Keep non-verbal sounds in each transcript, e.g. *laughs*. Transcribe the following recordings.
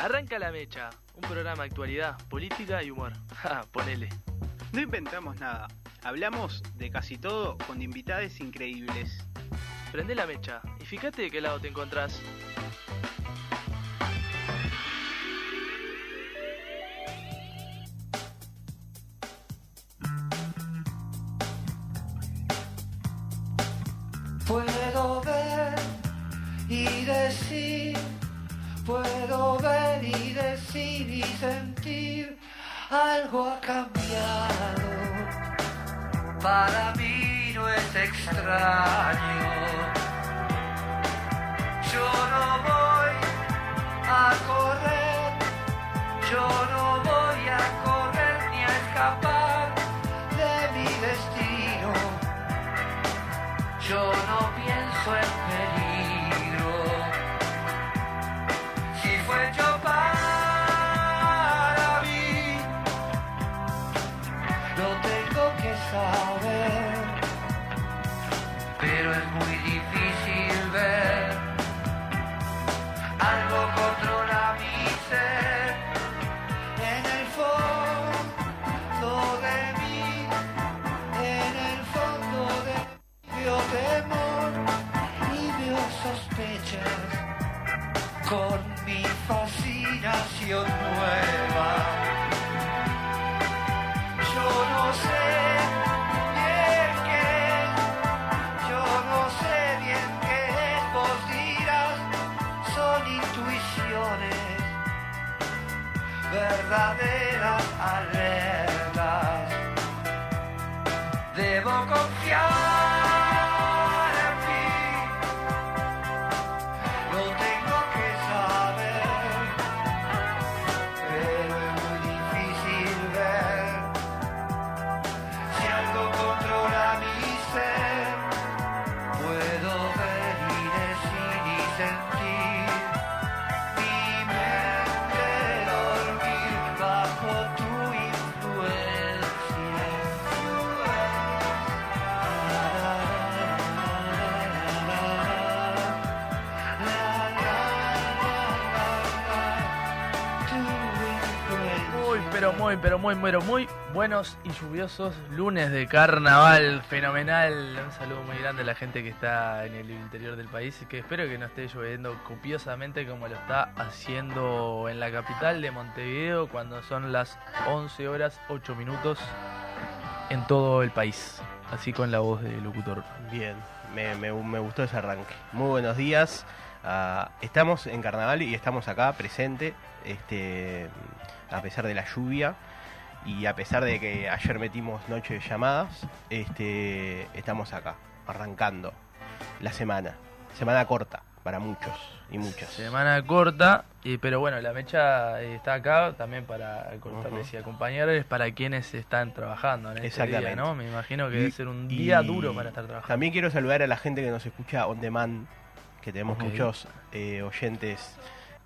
Arranca la mecha, un programa de actualidad, política y humor. *laughs* Ja, ponele. No inventamos nada. Hablamos de casi todo con invitades increíbles. Prende la mecha y fíjate de qué lado te encontrás. Algo ha cambiado. Para mí no es extraño. Yo no voy a correr, yo no voy a correr ni a escapar de mi destino. Yo no pienso en sospechas con mi fascinación nueva. Yo no sé bien qué, no sé bien qué dirás, son intuiciones verdaderas alertas. Debo confiar muy, pero muy, pero muy buenos y lluviosos lunes de carnaval. Fenomenal. Un saludo muy grande a la gente que está en el interior del país que espero que no esté lloviendo copiosamente como lo está haciendo en la capital de Montevideo cuando son las 11 horas 8 minutos en todo el país. Así con la voz del locutor. Bien, me, me- me gustó ese arranque. Muy buenos días. Ah, estamos en carnaval y estamos acá presente, este, a pesar de la lluvia y a pesar de que ayer metimos noche de llamadas, este, estamos acá, arrancando la semana. Semana corta para muchos y muchas. Semana corta, y, pero bueno, la mecha eh, está acá también para contarles y acompañarles para quienes están trabajando en este día, Exactamente. ¿no? Me imagino que Y- debe ser un día duro para estar trabajando. También quiero saludar a la gente que nos escucha on demand, que tenemos muchos eh, oyentes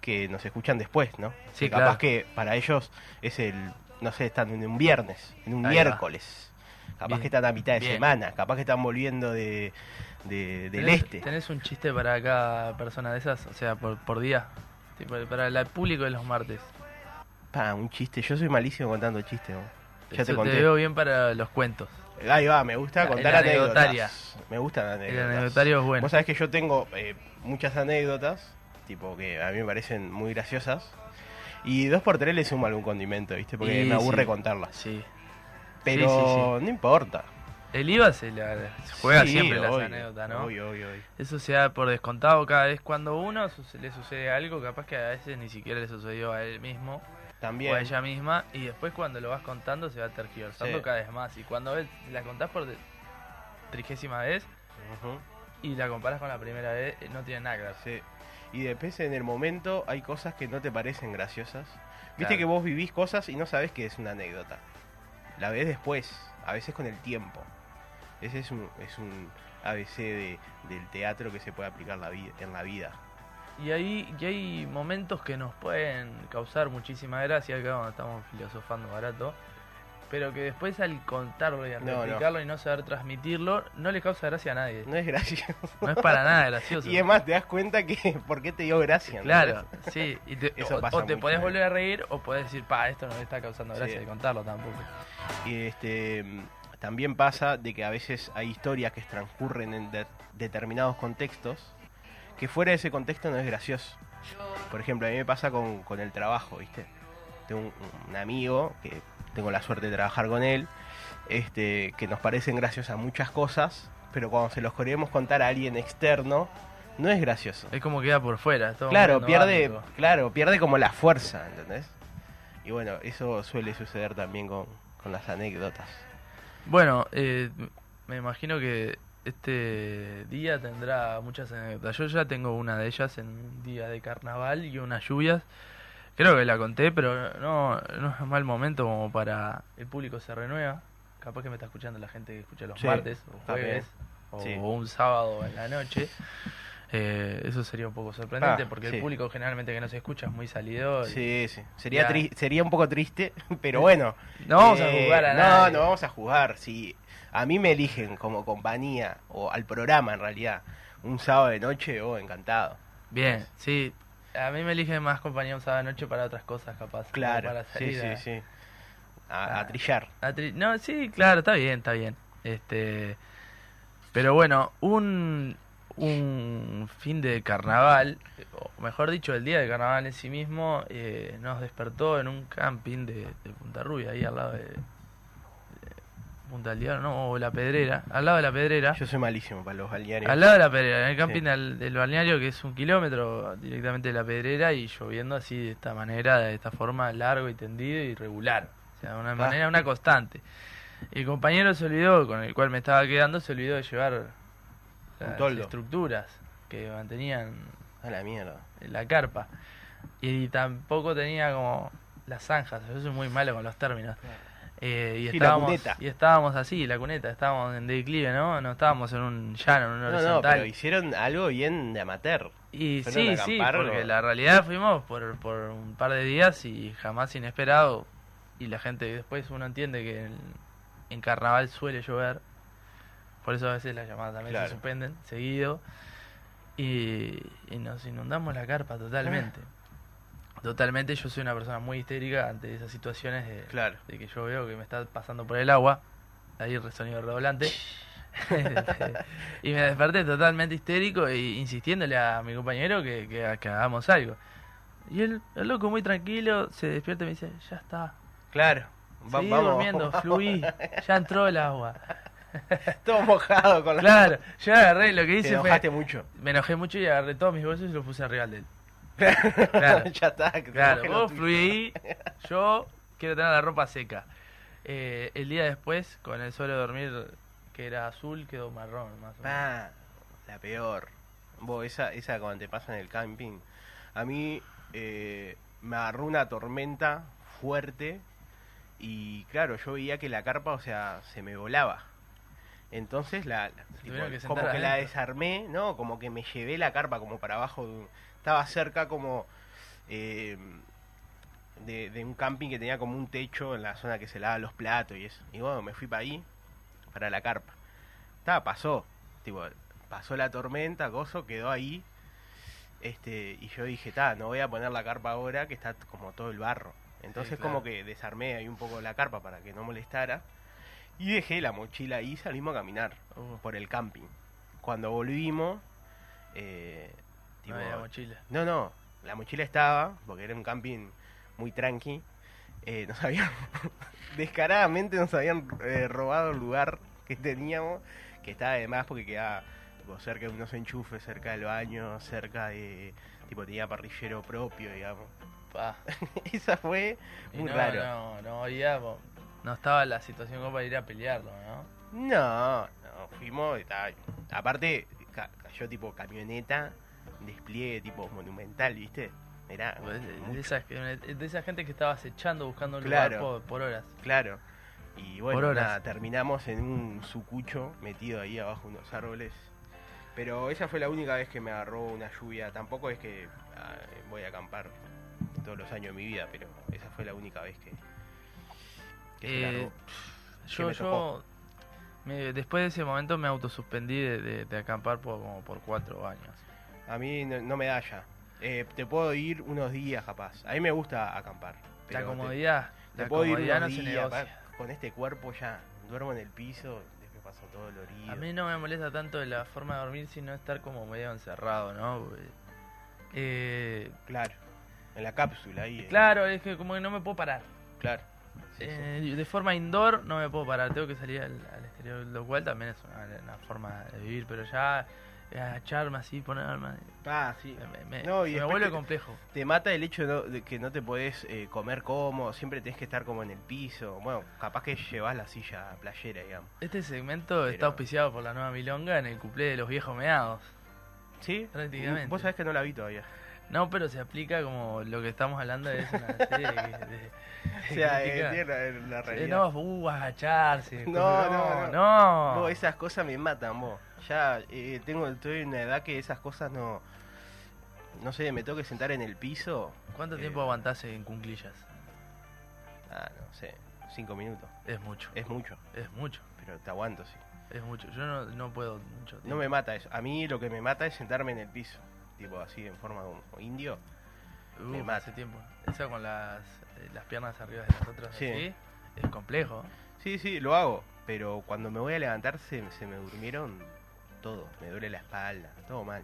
que nos escuchan después, ¿no? Sí, Que capaz claro. que para ellos es el, no sé, están en un viernes, en un Ahí va. miércoles. Capaz Bien. que están a mitad de Bien. semana, capaz que están volviendo de, de- del ¿Tenés- este. ¿Tenés un chiste para cada persona de esas? O sea, por, por día. Tipo, para el público de los martes. Pa, un chiste, yo soy malísimo contando chistes. ¿no? Ya Eso te conté. veo bien para los cuentos. Ahí va, me gusta El contar anécdotas. Me gustan El anécdotas. anecdotario es bueno. Vos sabés que yo tengo eh, muchas anécdotas, tipo que a mí me parecen muy graciosas. Y dos por tres le sumo algún condimento, ¿viste? Porque me aburre sí. contarlas. Sí. Pero no importa. El IVA se, la- se juega siempre las anécdotas, ¿no? Obvio, obvio, obvio. Eso se da por descontado cada vez cuando uno le sucede algo, capaz que a veces ni siquiera le sucedió a él mismo También. o a ella misma, y después cuando lo vas contando se va tergiversando Sí. cada vez más. Y cuando ves, la contás por trigésima vez y la comparás con la primera vez, eh, no tiene nada que ver. sí. Y después en el momento hay cosas que no te parecen graciosas. Viste Claro. que vos vivís cosas y no sabés que es una anécdota. La ves después, a veces con el tiempo. Ese es un, es un ABC de- del teatro que se puede aplicar la en la vida. Y hay, y hay momentos que nos pueden causar muchísima gracia acá cuando estamos filosofando barato. Pero que después al contarlo y al No, no. replicarlo y no saber transmitirlo, no le causa gracia a nadie. No es gracioso. No es para nada gracioso. Y es más, te das cuenta que *laughs* por qué te dio gracia. Claro, *laughs* sí. Y te- Eso o, pasa o te podés volver a reír o podés decir, pa, esto no me está causando gracia Sí. de contarlo tampoco. Y este también pasa de que a veces hay historias que transcurren en de- determinados contextos que fuera de ese contexto no es gracioso. Por ejemplo, a mí me pasa con, con el trabajo, ¿viste? Tengo un, un amigo que tengo la suerte de trabajar con él, este, que nos parecen graciosas muchas cosas, pero cuando se los queremos contar a alguien externo, no es gracioso. Es como queda por fuera. todo Claro, pierde, claro, pierde como la fuerza, ¿entendés? Y bueno, eso suele suceder también con, con las anécdotas. Bueno, eh, me imagino que este día tendrá muchas anécdotas. Yo ya tengo una de ellas en un día de carnaval y unas lluvias. Creo que la conté, pero no, no es mal momento como para el público se renueva. Capaz que me está escuchando la gente que escucha los Sí, martes o jueves o Sí. un sábado en la noche. Eh, eso sería un poco sorprendente Ah, porque sí. el público generalmente que no se escucha es muy salidor. y- Sí, sí. Sería, tri- sería un poco triste, *laughs* pero bueno. No vamos a Eh, jugar a No, nadie. no vamos a jugar. Si a mí me eligen como compañía, o al programa en realidad, un sábado de noche, oh, encantado. Bien, sí. A mí me eligen más compañía un sábado de noche para otras cosas, capaz. Claro, Para sí, salir sí, a- sí. A, a trillar. a tri- No, sí, claro, está bien, está bien. Este, pero bueno, un un fin de carnaval, o mejor dicho, el día de carnaval en sí mismo, eh, nos despertó en un camping de, de Punta Rubia, ahí al lado de Punta del Diablo, no, o La Pedrera, al lado de La Pedrera. Yo soy malísimo para los balnearios. Al lado de la pedrera, en el camping Sí. del, del balneario, que es un kilómetro directamente de la pedrera, y lloviendo así de esta manera, de esta forma, largo y tendido y regular. O sea, de una manera, una constante. El compañero se olvidó, con el cual me estaba quedando, se olvidó de llevar las estructuras que mantenían A la mierda. la carpa. Y tampoco tenía como las zanjas, yo soy muy malo con los términos. Eh, y, Sí, estábamos, cuneta. y estábamos así, la cuneta, estábamos en declive, ¿no? No estábamos en un llano, en un No, no, horizontal. pero hicieron algo bien de amateur. Y fueron sí, a sí, porque ¿o? la realidad fuimos por, por un par de días y jamás inesperado. Y la gente después uno entiende que en, en carnaval suele llover. Por eso a veces las llamadas también Claro. se suspenden seguido. Y, y nos inundamos la carpa totalmente. *laughs* Totalmente, yo soy una persona muy histérica ante esas situaciones de, Claro. de que yo veo que me está pasando por el agua. Ahí el sonido redoblante. *laughs* *laughs* y me desperté totalmente histérico e insistiéndole a mi compañero que, que, que hagamos algo. Y él, el loco muy tranquilo, se despierta y me dice, ya está. Claro. Va- Seguí vamos. durmiendo, fluí, ya entró el agua. *laughs* Todo mojado con la... Claro, yo agarré, lo que Te hice fue, enojaste mucho. me enojé mucho y agarré todos mis bolsos y los puse arriba del de él. Claro. *laughs* ya está. que te Claro, vos fluí ahí, yo quiero tener la ropa seca. Eh, el día después, con el suelo de dormir que era azul, quedó marrón más o menos. Ah, la peor. Vos, esa, esa cuando te pasa en el camping. A mí eh, me agarró una tormenta fuerte y claro, yo veía que la carpa, o sea, se me volaba. Entonces la, tipo, que como que la desarmé, ¿no? Como que me llevé la carpa como para abajo. de un- estaba cerca como eh, de, de un camping que tenía como un techo en la zona que se lava los platos y eso. Y bueno, me fui para ahí, para la carpa. Estaba, pasó. Tipo, pasó la tormenta, gozo, quedó ahí. Este, y yo dije, ta, no voy a poner la carpa ahora que está como todo el barro. Entonces Sí, claro. como que desarmé ahí un poco la carpa para que no molestara. Y dejé la mochila ahí y salimos a caminar Uh, por el camping. Cuando volvimos, eh, no había mochila. no, no, la mochila estaba, porque era un camping muy tranqui. Eh, nos habían, *laughs* descaradamente nos habían eh, robado el lugar que teníamos, que estaba además porque quedaba tipo, cerca de unos enchufes, cerca del baño, cerca de, tipo, tenía parrillero propio, digamos. Pa. *laughs* Esa fue muy no, raro. no, no po- no estaba la situación como para ir a pelearlo, ¿no? No, no, fuimos, ta- aparte ca- cayó tipo camioneta, despliegue tipo monumental, ¿viste? Era Pues, de, esa, gente que estaba acechando buscando un Claro. lugar por, por horas. Claro. Y bueno, nada, terminamos en un sucucho metido ahí abajo unos árboles. Pero esa fue la única vez que me agarró una lluvia. Tampoco es que ah, voy a acampar todos los años de mi vida, pero esa fue la única vez que, Eh, yo, me yo me- después de ese momento me autosuspendí de, de, de acampar por, como por cuatro años. A mí no, no me da ya. Eh, te puedo ir unos días capaz. A mí me gusta acampar. La pero comodidad, Te, la puedo ir unos no días. Con este cuerpo ya duermo en el piso, después paso todo dolorido. A mí no me molesta tanto la forma de dormir, sino estar como medio encerrado, ¿no? Eh, Claro. En la cápsula ahí. eh, claro, es que como que no me puedo parar. Claro. Sí. Eh, De forma indoor no me puedo parar, tengo que salir al, al exterior, lo cual también es una, una forma de vivir, pero ya eh, agacharme así, ponerme... Ah, sí. Me, me- No, y me vuelve complejo. Te mata el hecho de, no- de que no te podés eh, comer cómodo, siempre tenés que estar como en el piso. Bueno, capaz que llevas la silla playera, digamos. Este segmento Pero- está auspiciado por la nueva Milonga en el cuplé de los viejos meados. ¿Sí? Prácticamente. Vos sabés que no la vi todavía. No, pero se aplica como lo que estamos hablando es una *laughs* serie de, O sea, de eh, la, la Eh, realidad. no, uh, agacharse. No, no, no. no. Vos, esas cosas me matan, vos. Ya eh, tengo, estoy en una edad que esas cosas no... No sé, me tengo que sentar en el piso. ¿Cuánto eh, tiempo aguantás en cunclillas? Ah, no sé, cinco minutos. Es mucho. Es mucho, Es mucho. pero te aguanto, sí. Es mucho. Yo no, no puedo mucho tiempo. No me mata eso. A mí lo que me mata es sentarme en el piso. Tipo así, en forma de un indio. Uh, me mata. hace tiempo. Eso con las, eh, las piernas arriba de las otras Sí. así, es complejo. Sí, sí, lo hago. Pero cuando me voy a levantar se, se me durmieron todo. Me duele la espalda, todo mal.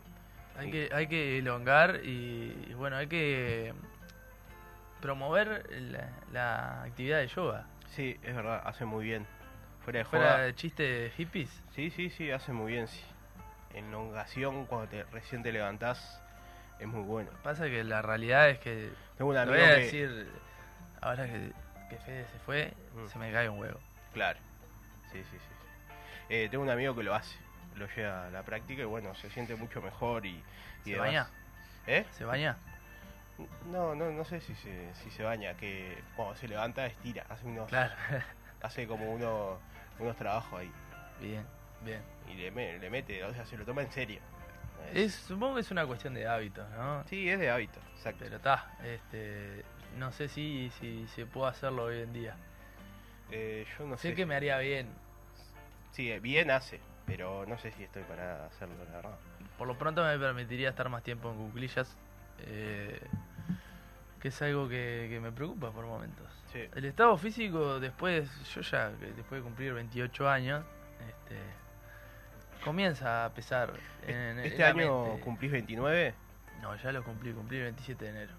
Hay que, hay que elongar y, y bueno, hay que promover la, la actividad de yoga. Sí, es verdad, hace muy bien. Fuera de Fuera joda. de chiste de hippies. Sí, sí, sí, hace muy bien, sí. Elongación, cuando te, recién te levantás, es muy bueno. Pasa que la realidad es que, Tengo un amigo voy a que... decir, ahora que, que Fede se fue, Mm. se me cae un huevo. Claro. Sí, sí, sí. sí. Eh, tengo un amigo que lo hace. Lo lleva a la práctica y bueno, se siente mucho mejor y... y ¿Se demás. baña? ¿Eh? ¿Se baña? No, no, no sé si se, si se baña, que cuando se levanta estira, hace unos, Claro. *laughs* hace como unos, unos trabajos ahí bien, bien. Y le, le mete, o sea, se lo toma en serio. Es, supongo que es una cuestión de hábitos, ¿no? Sí, es de hábito, exacto. Pero está, este, no sé si, si se puede hacerlo hoy en día. Eh, yo no sé sé. que me haría bien. Sí, eh, bien hace, pero no sé si estoy para hacerlo, la verdad. Por lo pronto me permitiría estar más tiempo en cuclillas, eh, que es algo que, que me preocupa por momentos. Sí. El estado físico después, yo ya después de cumplir 28 años, este, comienza a pesar. En, en ¿Este la año mente. cumplís 29? No, ya lo cumplí, cumplí el 27 de enero.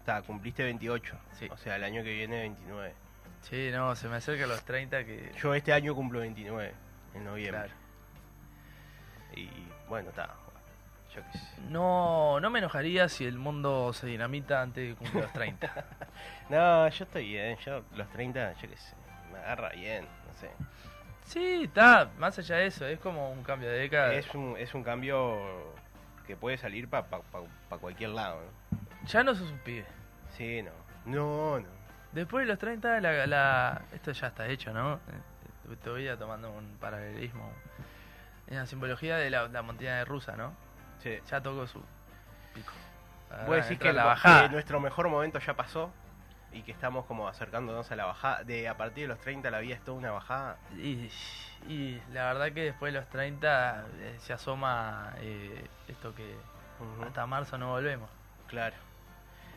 Está, cumpliste 28. Sí. O sea, el año que viene 29. Sí, no, se me acerca a los 30 que... Yo este año cumplo 29, en noviembre. Claro. Y bueno, está. Yo qué sé. No, no me enojaría si el mundo se dinamita antes de cumplir los 30. *laughs* No, yo estoy bien. Yo los 30, yo qué sé. Me agarra bien, no sé. Sí, está, más allá de eso, es como un cambio de década. Es un, es un cambio que puede salir para pa, pa- pa cualquier lado, ¿no? Ya no sos un pibe. Sí, no. No, no. Después de los 30, la, la- esto ya está hecho, ¿no? Eh, Te voy a tomando un paralelismo. En la simbología de la, la montaña rusa, ¿no? Sí. Ya tocó su pico. Vos decís entra que, la bajada. que nuestro mejor momento ya pasó y que estamos como acercándonos a la bajada. De a partir de los 30 la vida es toda una bajada. Y, y la verdad que después de los 30 eh, se asoma eh, esto que hasta marzo no volvemos. Claro.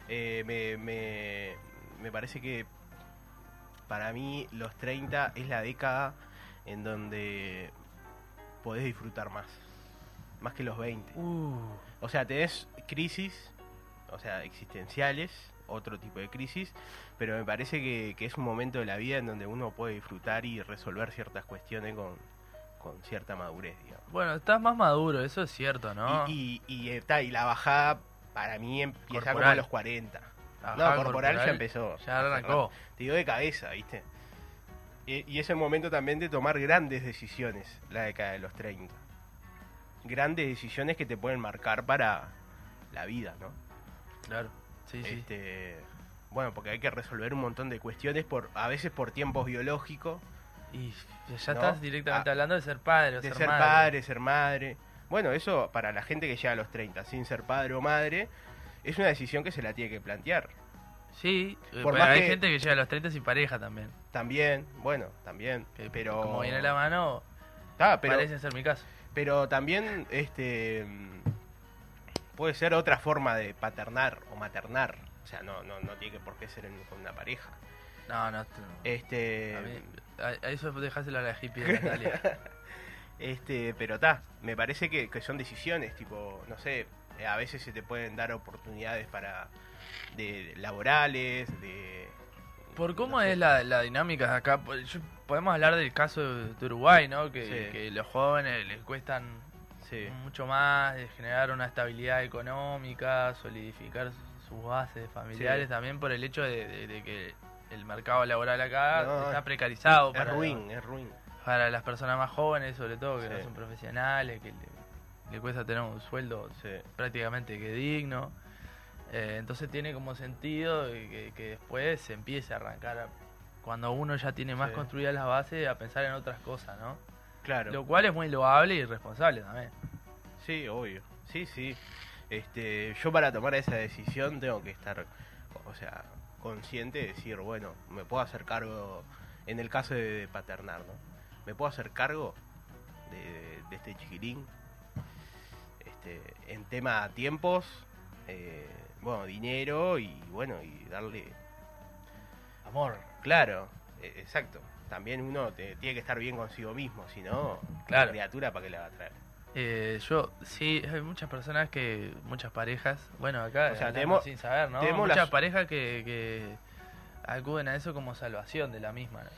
Eh, me, me, me parece que para mí los 30 es la década en donde podés disfrutar más. Más que los 20. Uh, O sea, tenés crisis, o sea, existenciales, otro tipo de crisis, pero me parece que, que es un momento de la vida en donde uno puede disfrutar y resolver ciertas cuestiones con, con cierta madurez, digamos. bueno, estás más maduro, eso es cierto, ¿no? Y, y, y, está, y la bajada para mí empieza como a los 40. La No, corporal, ya empezó. Ya arrancó. Te digo de cabeza, ¿viste? Y, y es el momento también de tomar grandes decisiones, la década de los 30. Grandes decisiones que te pueden marcar para la vida, ¿no? Claro, sí, sí. Este, bueno, porque hay que resolver un montón de cuestiones, por a veces por tiempos biológicos, Y ya ¿no? estás directamente Ah, hablando de ser padre o de ser, ser madre. padre, ser madre. Bueno, eso para la gente que llega a los 30 sin ser padre o madre, es una decisión que se la tiene que plantear. Sí, eh, Por pero más hay que- gente que llega a los 30 sin pareja también. También, bueno, también. que pero. Como viene la mano, pero, parece ser mi caso. pero también, este. Puede ser otra forma de paternar o maternar. O sea, no, no, no tiene que por qué ser en- con una pareja. No, no. no. Este. A, mí- a- a eso dejáselo a la hippie de *laughs* Natalia. Este, pero está, me parece que, que son decisiones, tipo, no sé, a veces se te pueden dar oportunidades para de laborales, de Por cómo no sé. es la, la dinámica de acá, podemos hablar del caso de, de Uruguay, ¿no? Que, Sí. que los jóvenes les cuestan Sí, mucho más de generar una estabilidad económica, solidificar su- sus bases familiares, Sí. también por el hecho de, de- de que el mercado laboral acá No, está precarizado es para, ruin, es ruin. para las personas más jóvenes, sobre todo, que Sí. no son profesionales, que le, le cuesta tener un sueldo Sí, prácticamente que digno. Eh, entonces tiene como sentido que, que después se empiece a arrancar, a- cuando uno ya tiene más construidas las bases, a pensar en otras cosas, ¿no? Claro. Lo cual es muy loable y responsable también. Sí, obvio. Sí, sí. Este, yo para tomar esa decisión tengo que estar, o sea, consciente de decir, bueno, me puedo hacer cargo, en el caso de, de paternar, ¿no? Me puedo hacer cargo de, de este chiquirín. Este, en tema tiempos, eh, bueno, dinero y bueno, y darle, Amor. claro, eh, exacto. También uno te- tiene que estar bien consigo mismo, si no, Claro. la criatura para qué le va a traer. Eh, yo, sí, hay muchas personas que, muchas parejas, bueno, acá O sea, tenemos- sin saber, ¿no? tenemos muchas las- parejas que, que acuden a eso como salvación de la misma. ¿no?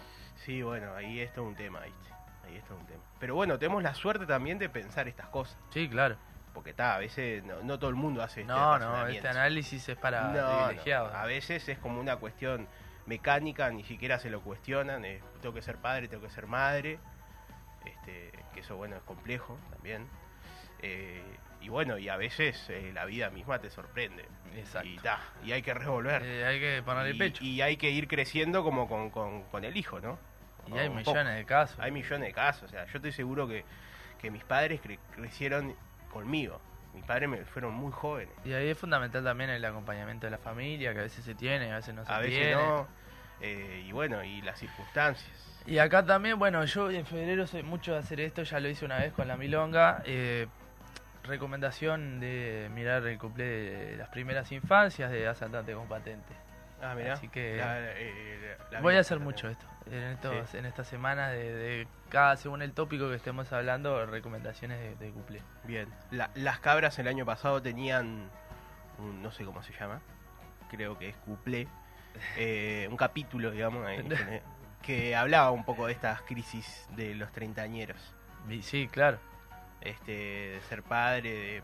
Sí, bueno, ahí está un tema, ¿viste? Ahí está un tema. Pero bueno, tenemos la suerte también de pensar estas cosas. Sí, claro. Porque está, a veces no, no todo el mundo hace este No, no, este análisis es para No, no, privilegiados. A veces es como una cuestión mecánica, ni siquiera se lo cuestionan. tengo que ser padre, tengo que ser madre. Este, que eso, bueno, es complejo también. Eh, y bueno, y a veces eh, la vida misma te sorprende. Exacto. Y, ta, y hay que revolver. Eh, hay que ponerle y, pecho. y hay que ir creciendo como con, con, con el hijo, ¿no? Y hay millones poco. de casos. Hay millones de casos. O sea, yo estoy seguro que, que mis padres cre- crecieron conmigo. Mis padres me fueron muy jóvenes. Y ahí es fundamental también el acompañamiento de la familia, que a veces se tiene, a veces no se A veces tiene. no. Eh, y bueno, y las circunstancias. Y acá también, bueno, yo en febrero soy mucho de hacer esto, ya lo hice una vez con la Milonga. eh, recomendación de mirar el cumple de las primeras infancias de Asaltante con Patente. Ah, mirá. Así que La- eh, la- la Voy a hacer también. mucho esto. En, estos, Sí. en esta semana de, de cada, según el tópico que estemos hablando, recomendaciones de, de cumple. Bien. La- las cabras el año pasado tenían un, no sé cómo se llama, creo que es cuplé, eh, un capítulo, digamos, *laughs* que hablaba un poco de estas crisis de los treintañeros. Sí, claro. este de ser padre de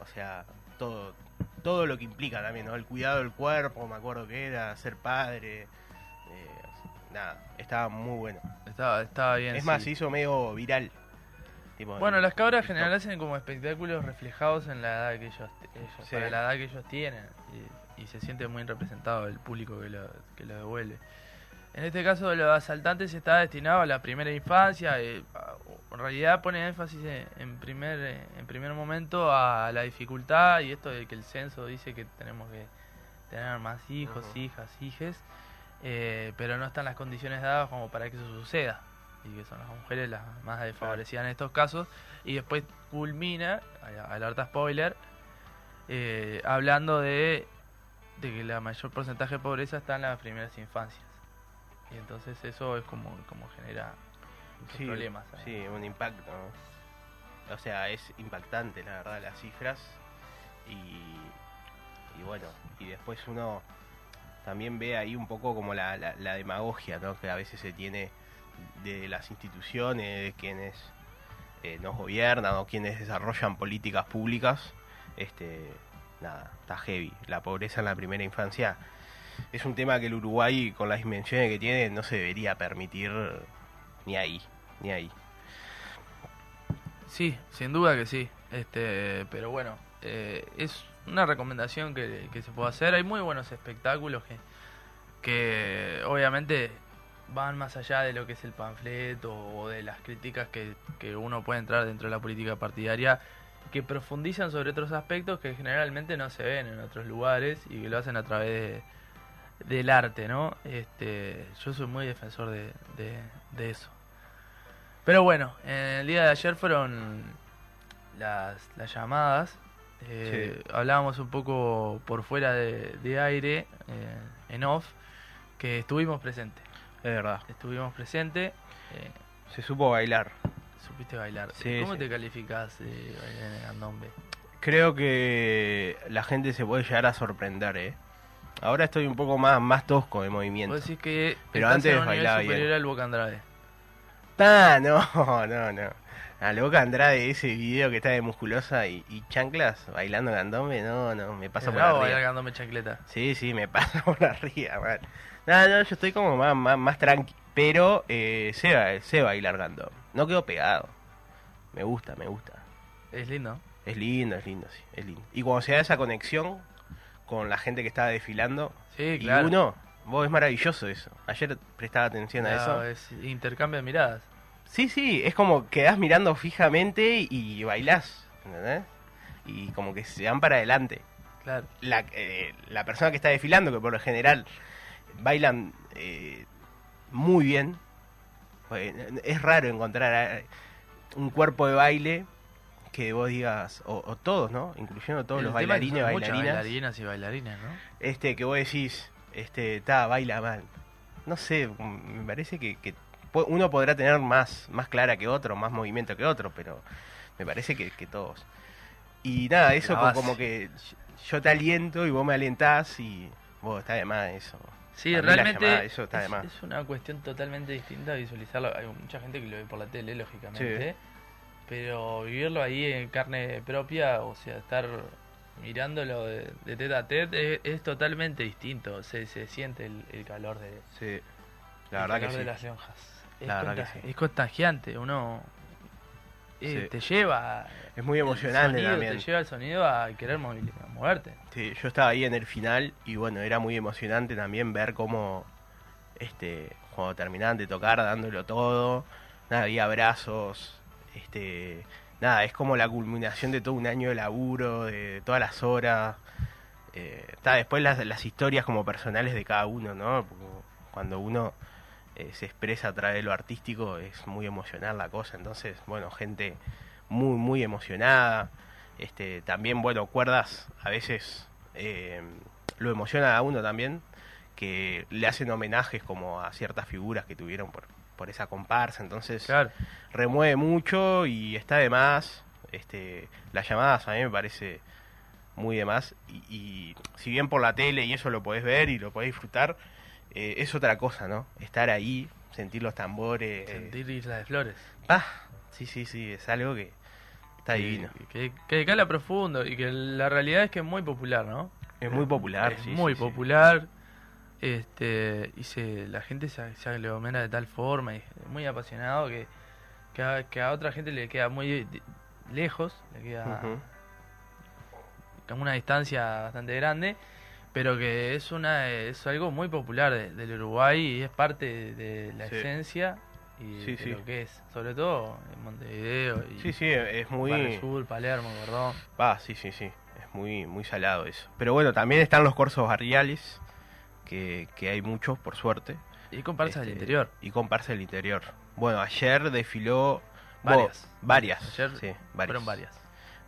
o sea todo todo lo que implica también ¿no? el cuidado del cuerpo me acuerdo que era ser padre eh, nada estaba muy bueno Estaba, estaba bien. es más se hizo medio viral Tipo, Bueno, en las cabras general hacen como espectáculos reflejados en la edad que ellos, ellos Sí. para la edad que ellos tienen y, y se siente muy representado el público que lo, que lo devuelve. En este caso, los asaltantes está destinado a la primera infancia. eh, en realidad pone énfasis en, primer eh, en primer momento a la dificultad y esto de que el censo dice que tenemos que tener más hijos, Ujú. hijas, hijes, eh, pero no están las condiciones dadas como para que eso suceda y que son las mujeres las más desfavorecidas en estos casos y después culmina a- alerta spoiler eh, hablando de, de que la mayor porcentaje de pobreza está en las primeras infancias y entonces eso es como como genera sí, problemas ¿eh? sí un impacto ¿no? o sea es impactante la verdad las cifras y y bueno y después uno también ve ahí un poco como la, la, la demagogia ¿no? que a veces se tiene de las instituciones, de quienes eh, nos gobiernan o quienes desarrollan políticas públicas. Este, nada, está heavy. La pobreza en la primera infancia es un tema que el Uruguay, con las dimensiones que tiene, no se debería permitir ni ahí, ni ahí. Sí, sin duda que sí. Este, pero bueno, eh, es una recomendación que, que se puede hacer. Hay muy buenos espectáculos que, que obviamente van más allá de lo que es el panfleto o de las críticas que, que uno puede entrar dentro de la política partidaria, que profundizan sobre otros aspectos que generalmente no se ven en otros lugares y que lo hacen a través de, del arte, ¿no? Este, yo soy muy defensor de, de, de eso. Pero bueno, en el día de ayer fueron las, las llamadas. Eh, Hablábamos un poco por fuera de, de aire, eh, en off, que estuvimos presentes. Es verdad. Estuvimos presentes. eh, Se supo bailar. Supiste bailar. Sí, ¿Cómo sí. te calificás de bailar en el candombe? Creo que la gente se puede llegar a sorprender, ¿eh? Ahora estoy un poco más, más tosco de movimiento. Vos decís que Pero antes nivel bailaba bien. superior al Boca Andrade. Ah, *laughs* no, no, no. A Loca Andrade, ese video que está de musculosa y, y chanclas bailando candombe, no, no, me pasa por arriba. bailar candombe chancleta. Sí, sí, me *laughs* pasa por arriba, man. No, no, yo estoy como más, más, más tranqui. Pero eh, sé, ba- sé bailar candombe. No quedo pegado. Me gusta, me gusta. Es lindo. Es lindo, es lindo, sí, es lindo. Y cuando se da esa conexión con la gente que está desfilando, Sí, y claro. uno, vos es maravilloso eso. Ayer prestaba atención a eso. es intercambio de miradas. Sí, sí, es como quedás mirando fijamente y bailás, ¿entendés? Y como que se van para adelante. Claro. La, eh, la persona que está desfilando, que por lo general bailan eh, muy bien, pues, es raro encontrar eh, un cuerpo de baile que vos digas, o, o todos, ¿no? Incluyendo todos El los bailarines bailarinas, bailarinas y bailarines, ¿no? este que vos decís, este, ta, baila mal. No sé, me parece que, que uno podrá tener más, más clara que otro, más movimiento que otro, pero me parece que, que todos. Y nada, eso La co- base. como que yo te aliento y vos me alentás y vos está de más eso. Sí, realmente llamada, eso está de es, más. es una cuestión totalmente distinta visualizarlo. Hay mucha gente que lo ve por la tele, lógicamente. Pero vivirlo ahí en carne propia, o sea, estar mirándolo de, de tete a tete, es, es totalmente distinto. Se, se siente el, el calor de, Sí, la el verdad que calor sí. de las lonjas. Es, La verdad que sí. es contagiante, uno eh, Sí. te lleva. Es muy emocionante sonido, también. Te lleva el sonido a querer moverte. Sí, yo estaba ahí en el final y bueno, era muy emocionante también ver cómo, este, cuando terminaban de tocar, dándolo todo, nada, había abrazos, este, nada, es como la culminación de todo un año de laburo, de todas las horas, eh, está, después las, las historias como personales de cada uno, ¿no? Porque cuando uno eh, se expresa a través de lo artístico es muy emocional la cosa, entonces, bueno, gente muy, muy emocionada, este, también, bueno, cuerdas a veces eh, lo emociona a uno también, que le hacen homenajes como a ciertas figuras que tuvieron por, por esa comparsa, entonces Claro. remueve mucho y está de más. Este, las llamadas a mí me parece muy de más. Y, y si bien por la tele y eso lo podés ver y lo podés disfrutar, eh, es otra cosa, ¿no? Estar ahí, sentir los tambores. eh, Sentir Isla de Flores. ah, sí, sí, sí, es algo que está divino. Que, que cala profundo y que la realidad es que es muy popular, ¿no? Es muy popular, Es sí, muy sí, sí. popular. Este, y se, la gente se, se aglomera de tal forma y es muy apasionado que, que, a, que a otra gente le queda muy lejos, le queda como una distancia bastante grande, pero que es una es algo muy popular de- del Uruguay y es parte de, la Sí. esencia y Sí, de sí. lo que es, sobre todo en Montevideo y Sí, sí, es muy... Barrio Sur, Palermo, Cordón. Ah, sí, sí, sí. Es muy, muy salado eso. Pero bueno, también están los corsos barriales, que, que hay muchos, por suerte. Y comparsas del Este, interior. Y comparsa del interior. Bueno, ayer desfiló... Varias. Bo- varias. Ayer sí, Fueron varias.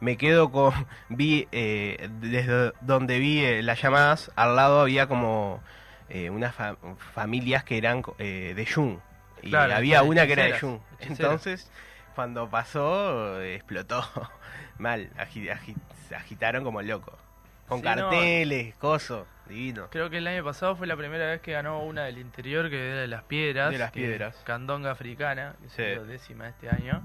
Me quedo con... *laughs* Vi, eh, desde donde vi eh, las llamadas, al lado había como eh, unas fa- familias que eran eh, de Jung. Y Claro, había una que era de Jung. Entonces, cuando pasó, eh, explotó. *laughs* Mal. agi- agi- se agitaron como locos. Con Sí, no. carteles, coso. Divino. Creo que el año pasado fue la primera vez que ganó una del interior, que era de las piedras. De las Piedras. Candonga africana, que Sí. décima este año.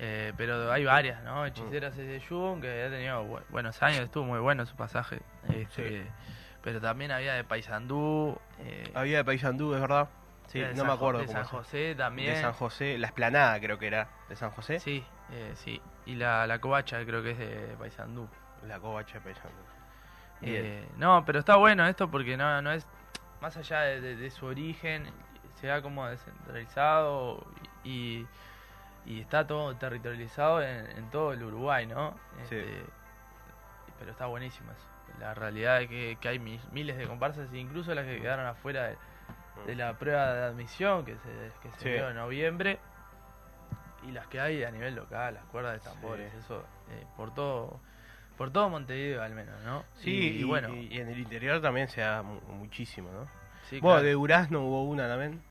Eh, pero hay varias, ¿no? Hechiceras es de Jun, que ha tenido bu- buenos años, estuvo muy bueno su pasaje. Este, Pero también había de Paysandú. Eh, Había de Paysandú, es verdad. Sí, no San me acuerdo De cómo San José también. De San José, la esplanada creo que era de San José. Sí, eh, sí. Y la, la covacha creo que es de Paysandú. La covacha de Paysandú. Eh, no, pero está bueno esto porque no, no es más allá de, de- de su origen, se da como descentralizado y, y está todo territorializado en, en todo el Uruguay, ¿no? Sí. Este, pero está buenísimo eso. la realidad es que, que hay mi- miles de comparsas, incluso las que quedaron afuera de, de la prueba de admisión que se, que se Sí. dio en noviembre y las que hay a nivel local, las cuerdas de tambores, Sí. eso eh, por todo por todo Montevideo al menos, ¿no? Sí, y, y, bueno, y- y en el interior también se da mu- muchísimo, ¿no? sí, Bueno, claro, de Durazno hubo una también.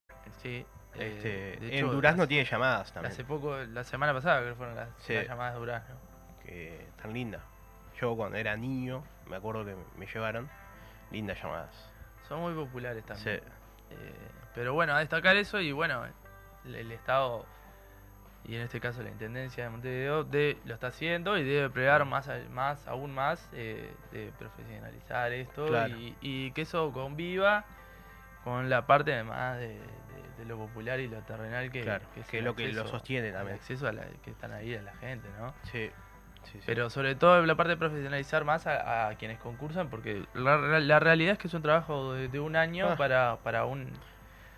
sí, eh, Este, de en Durazno hace- tiene llamadas también. Hace poco, la semana pasada creo que fueron las, Sí. las llamadas de Durazno. que tan linda. Yo cuando era niño, me acuerdo que me llevaron lindas llamadas. Son muy populares Sí. también. Eh, pero bueno, a destacar eso y bueno, el, el Estado y en este caso la Intendencia de Montevideo de, lo está haciendo y debe pregar más, más aún más eh, de profesionalizar esto Claro. y, y que eso conviva con la parte más de, de- de lo popular y lo terrenal que, claro, que es que el lo que lo sostiene el también. acceso a la, que están ahí a la gente, ¿no? Sí, sí, sí. Pero sobre todo la parte de profesionalizar más a, a quienes concursan, porque la, la realidad es que es un trabajo de, de un año Ah. para, para un,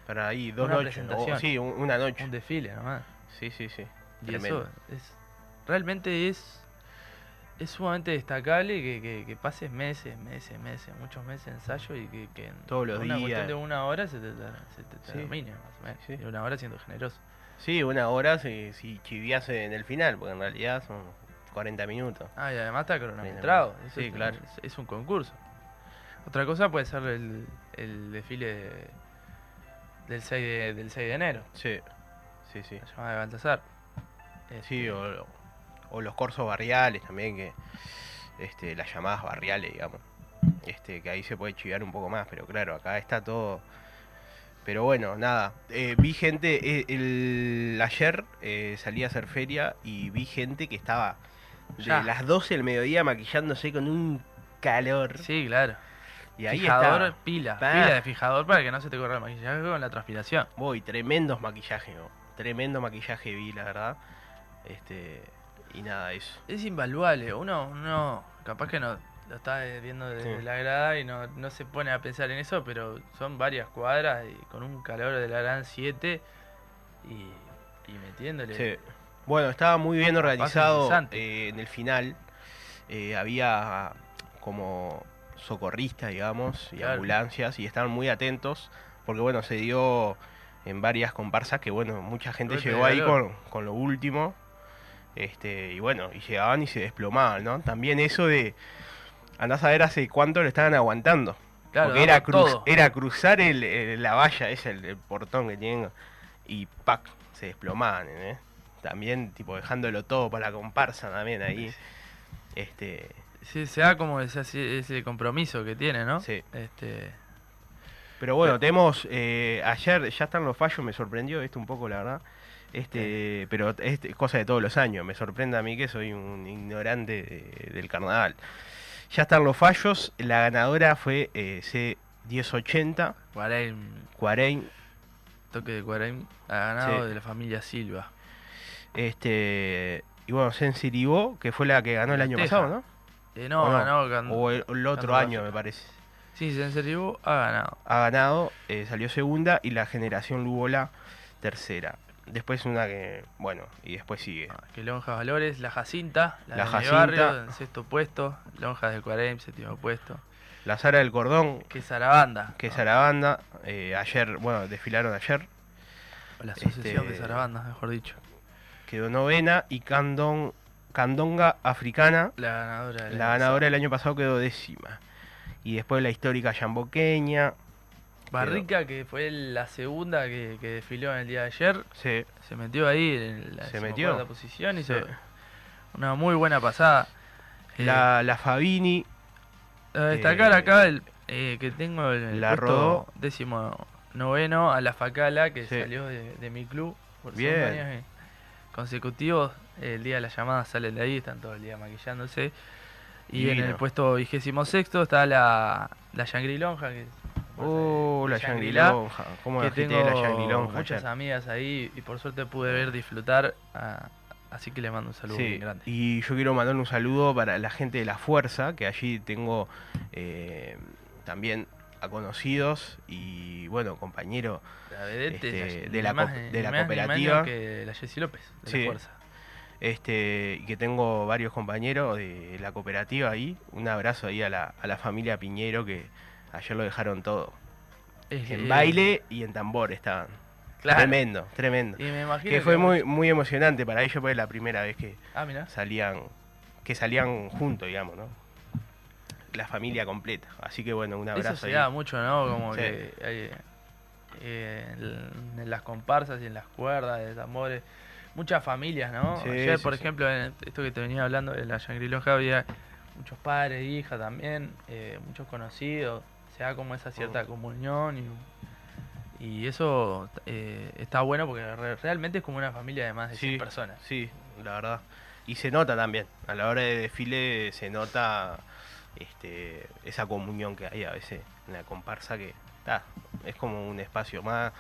Para ahí, dos una noches. o- sí, un- una noche. un desfile nomás. Sí, sí, sí. Y Tremendo. eso es realmente es es sumamente destacable que, que, que pases meses, meses, meses, muchos meses de ensayo y que, que en Todos los una días. cuestión de una hora se te, se te Sí. termine más o menos. Sí. Y una hora siendo generoso. Sí, una hora si, si chiviase en el final, porque en realidad son 40 minutos. Ah, y además está cronometrado. Eso Sí, es, claro. es, es un concurso. Otra cosa puede ser el, el desfile de- del 6 de, del 6 de enero, Sí, sí, sí. la llamada de Baltasar. Sí, Este, o, o los corsos barriales también, que este, las llamadas barriales, digamos. Este, que ahí se puede chivar un poco más, pero claro, acá está todo. Pero bueno, nada. eh, vi gente, eh, el, ayer eh, salí a hacer feria y vi gente que estaba de Ya. las 12 del mediodía maquillándose con un calor. Sí, claro. y ahí fijador, está. pila, pila de fijador para que no se te corra el maquillaje con la transpiración. Voy, tremendos maquillajes, ¿no? tremendo maquillaje vi, la verdad. Este, y nada, eso. Es invaluable, uno, uno capaz que no lo está viendo desde Sí. la grada y no, no se pone a pensar en eso, pero son varias cuadras y con un calor de la gran 7 y, y metiéndole. Sí. Bueno, estaba muy bien organizado eh, en el final. eh, había como socorristas, digamos, y Claro. ambulancias, y estaban muy atentos, porque bueno, se dio en varias comparsas que bueno, mucha gente llegó ahí con, con lo último. Este, y bueno, y llegaban y se desplomaban, ¿no? También eso de andás a ver hace cuánto lo estaban aguantando. Claro, porque era, cruz, era cruzar el, el- la valla, ese, el, el portón que tienen, y ¡pac! se desplomaban, ¿eh? También, tipo, dejándolo todo para la comparsa también ahí. Este, Sí, se da como ese compromiso que tiene, ¿no? Sí. Este, pero bueno, tenemos, eh, ayer ya están los fallos, me sorprendió esto un poco, la verdad. Este, pero es cosa de todos los años, me sorprende a mí que soy un ignorante de- del carnaval. Ya están los fallos, la ganadora fue eh, C1080, Guaraim, Cuarein, toque de Guaraim, ha ganado Sí. de la familia Silva. Este, y bueno, Sensiribo, que fue la que ganó el año Teja. pasado, ¿no? Eh, no, ¿O no? ganó. gan- O el, el otro ganó año, me parece. Sí, Senseribu ha ganado. Ha ganado, eh, salió segunda y la generación Lubola tercera. Después una que, bueno, y después sigue. Ah, Que Lonjas Valores, la Jacinta, la, La de Jacinta. barrio, en sexto puesto. Lonjas de Cuarem, séptimo puesto. La Sara del Cordón, Que Sarabanda. que es Sarabanda, eh, ayer, bueno, desfilaron ayer, La asociación este- de Sarabanda, mejor dicho. quedó novena y Candón, Candonga Africana, La ganadora del la ganadora del año pasado quedó décima. Y después la histórica Yamboqueña, Barrica, que fue la segunda que, que desfiló en el día de ayer. sí, Se metió ahí en la Se metió. posición Sí. hizo una muy buena pasada. Eh, la, la Fabini, a destacar eh, acá el, eh, que tengo el, la rodó. décimo noveno a la Facala que Sí. salió de, de mi club por Bien. años eh, consecutivos. El día de la llamada salen de ahí, están todo el día maquillándose. Y en el puesto vigésimo sexto está la, la Shangri Lonja, que oh, la Shangri-La, Shangri-Lonja, cómo que tengo la Shangri-Lonja muchas amigas ahí y por suerte pude ver disfrutar. ah, así que le mando un saludo Sí, bien grande. y yo quiero mandar un saludo para la gente de La Fuerza, que allí tengo eh, también a conocidos y, bueno, compañero. La este, la- de la más co- de la cooperativa. que la Jessy López, de Sí. la fuerza. Este, y que tengo varios compañeros de la cooperativa ahí. Un abrazo ahí a la, a la familia Piñero que ayer lo dejaron todo. Es- En eh, baile y en tambor estaban. Claro. Tremendo, tremendo. Y me imagino Que fue muy, muy emocionante para ellos, porque es la primera vez que Ah, salían, que salían juntos, digamos, ¿no? La familia completa. Así que bueno, un Eso abrazo se ahí. da mucho, ¿no? Como Sí. que eh, eh, en las comparsas y en las cuerdas de tambores. Muchas familias, ¿no? Sí, Ayer, sí, por ejemplo, en esto que te venía hablando de la Shangri-La había muchos padres, hijas también, eh, muchos conocidos. Se da como esa cierta comunión y, y eso eh, está bueno porque re- realmente es como una familia de más de 100 Sí, personas. Sí, la verdad. Y se nota también. A la hora de desfile se nota este, esa comunión que hay a veces en la comparsa que ta, es como un espacio más.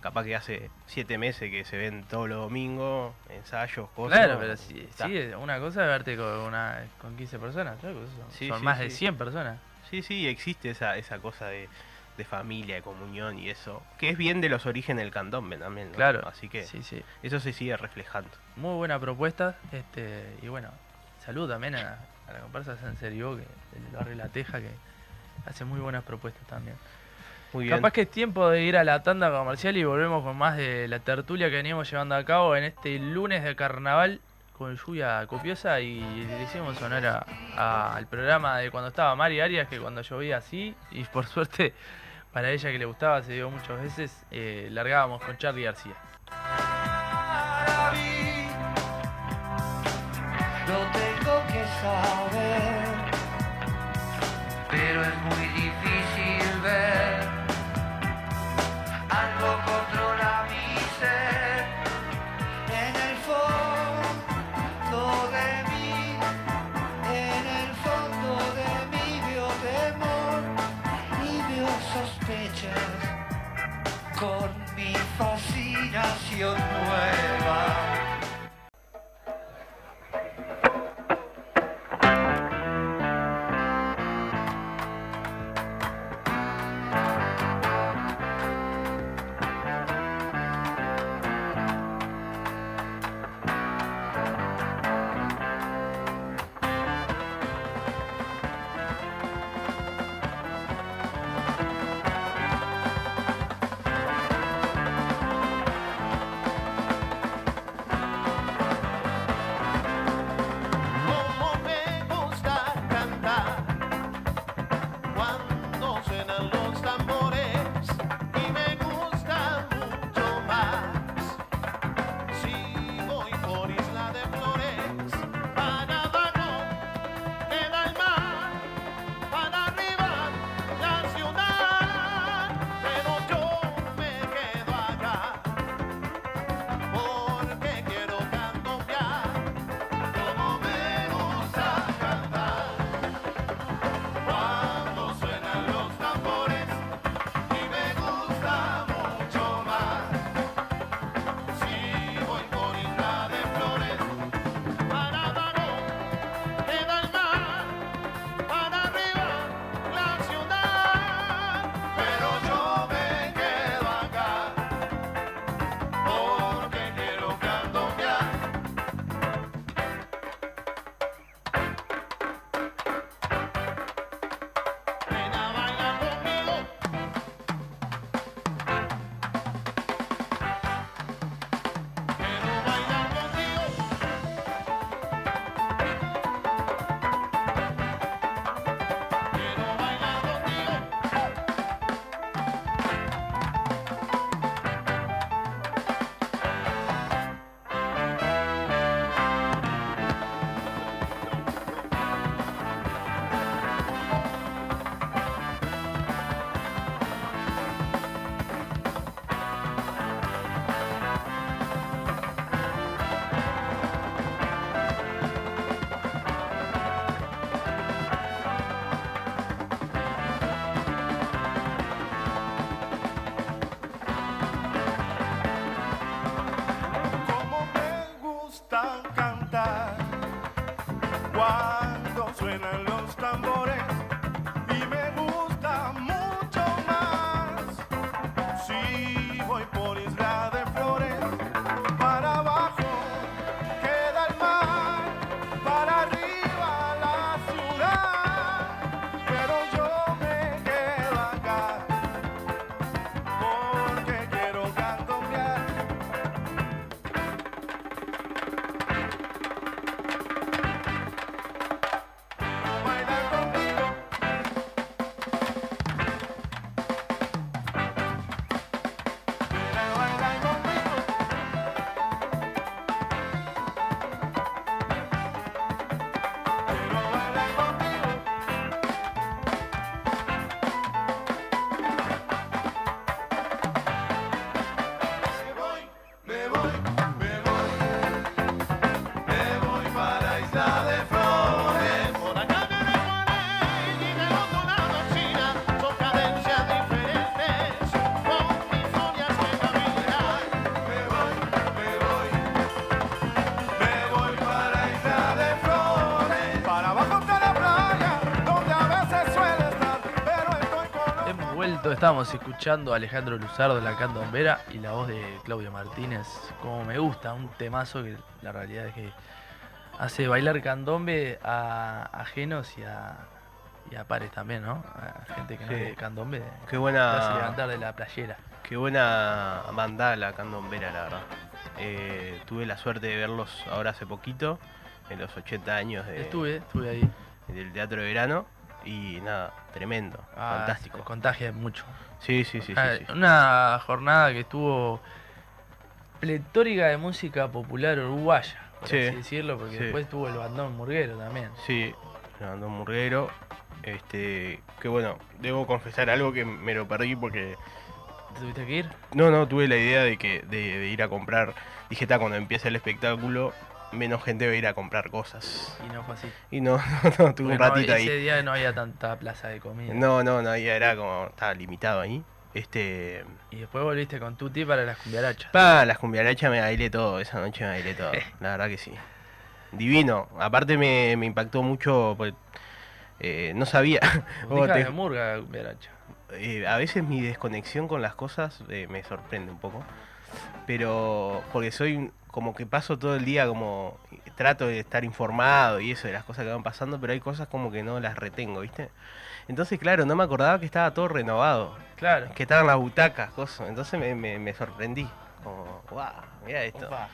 Capaz que hace siete meses que se ven todos los domingos, ensayos, cosas. Claro, pero sí, sí, una cosa es verte con, una, con 15 personas, cosa son, Sí, son sí, más de sí. 100 personas. Sí, sí, existe esa, esa cosa de, de familia, de comunión y eso. Que es bien de los orígenes del candombe también, ¿no? Claro. Así que Sí, sí. eso se sigue reflejando. Muy buena propuesta. Este, y bueno, salud también a, a la comparsa San Serio, que del barrio La Teja, que hace muy buenas propuestas también. Muy bien. Capaz que es tiempo de ir a la tanda comercial y volvemos con más de la tertulia que veníamos llevando a cabo en este lunes de carnaval con lluvia copiosa y le hicimos sonar al programa de cuando estaba Mari Arias, que cuando llovía así, y por *laughs* suerte para ella que le gustaba, se dio muchas veces, eh, largábamos con Charlie García. Fascinación nueva. Estábamos escuchando a Alejandro Luzardo, la candombera, y la voz de Claudio Martínez, como me gusta, un temazo que la realidad es que hace bailar candombe a ajenos y a, y a pares también, ¿no? A gente que no Sí. es de candombe, Qué te buena, levantar de la playera. qué buena banda la candombera, la verdad. Eh, tuve la suerte de verlos ahora hace poquito, en los 80 años de- Estuve, estuve ahí. del Teatro de Verano, y nada, tremendo, Ah, fantástico. Contagia mucho. Sí, sí, sí, sí, Ah, sí. Una jornada que estuvo pletórica de música popular uruguaya, por Sí, así decirlo, porque sí. después tuvo el bandón murguero también. Sí, Leandro Murguero. Este, que bueno, debo confesar algo que me lo perdí porque ¿Te tuviste que ir? no, no tuve la idea de que de, de ir a comprar. Dije, está cuando empieza el espectáculo, menos gente va a ir a comprar cosas. Y no fue así. Y no, *laughs* no, no, tuve un Porque no- ratito ese ahí. día no había tanta plaza de comida. No, no, no, era como, estaba limitado ahí. Este, Y después volviste con Tuti para las cumbiarachas. pa, las cumbiarachas me bailé todo, esa noche me bailé todo, *laughs* la verdad que sí. Divino, aparte me, me impactó mucho, pues, eh, no sabía. *laughs* Te- de murga la cumbia-aracha. Eh, a veces mi desconexión con las cosas eh, me sorprende un poco. Pero porque soy como que paso todo el día como trato de estar informado y eso de las cosas que van pasando, pero hay cosas como que no las retengo, ¿viste? Entonces, claro, no me acordaba que estaba todo renovado, Claro. que estaban las butacas, cosas. Entonces me, me- me sorprendí. Como, wow, mira esto. Opa.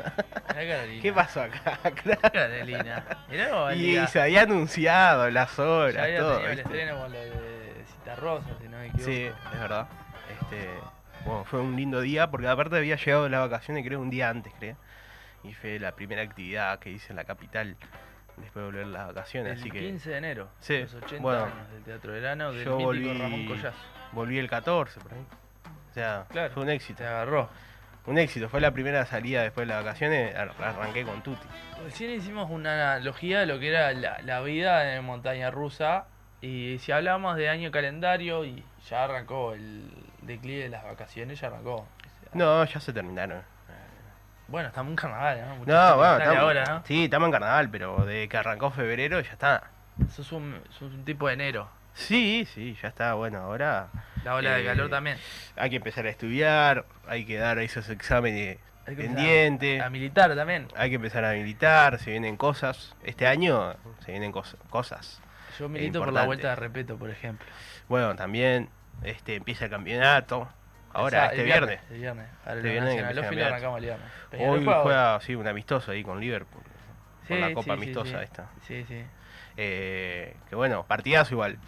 *laughs* ¿Qué pasó acá? *laughs* Claro. Carolina. Mirá Y se había anunciado las horas, había todo. tenido el ¿viste? estreno con lo de Citarrosa, si no me equivoco. Sí, es verdad. Este, bueno, fue un lindo día porque aparte había llegado de las vacaciones creo un día antes, creo. Y fue la primera actividad que hice en la capital después de volver las vacaciones, El así que 15 de enero, Sí, los 80 bueno. años del Teatro Verano del yo volví- Ramón Collazo. volví el 14 por ahí. O sea, Claro. fue un éxito. Te agarró. Un éxito, fue la primera salida después de las vacaciones, ar- arranqué con Tuti. Recién hicimos una analogía de lo que era la, la vida en montaña rusa. Y si hablamos de año calendario, y ya arrancó el declive de las vacaciones, ya arrancó. No, ya se terminaron. Bueno, estamos en carnaval, ¿no? No, bueno, estamos, ahora, ¿no? sí, estamos en carnaval, pero de que arrancó febrero ya está. Sos un, sos un tipo de enero. Sí, sí, ya está, bueno, ahora La ola de Eh, calor también. hay que empezar a estudiar, hay que dar esos exámenes pendientes, A militar también. hay que empezar a militar, se vienen cosas. Este año se vienen cos- cosas. Yo milito por la vuelta de Repeto, por ejemplo. Bueno, también este empieza el campeonato. Ahora, Esa- este el viernes. El viernes. Ahora Este el viernes el campeonato. arrancamos el viernes. Hoy juega juega sí, un amistoso ahí con Liverpool. Por Sí, la Copa sí, Amistosa sí. esta. Sí, sí. Eh, que bueno, partidazo igual.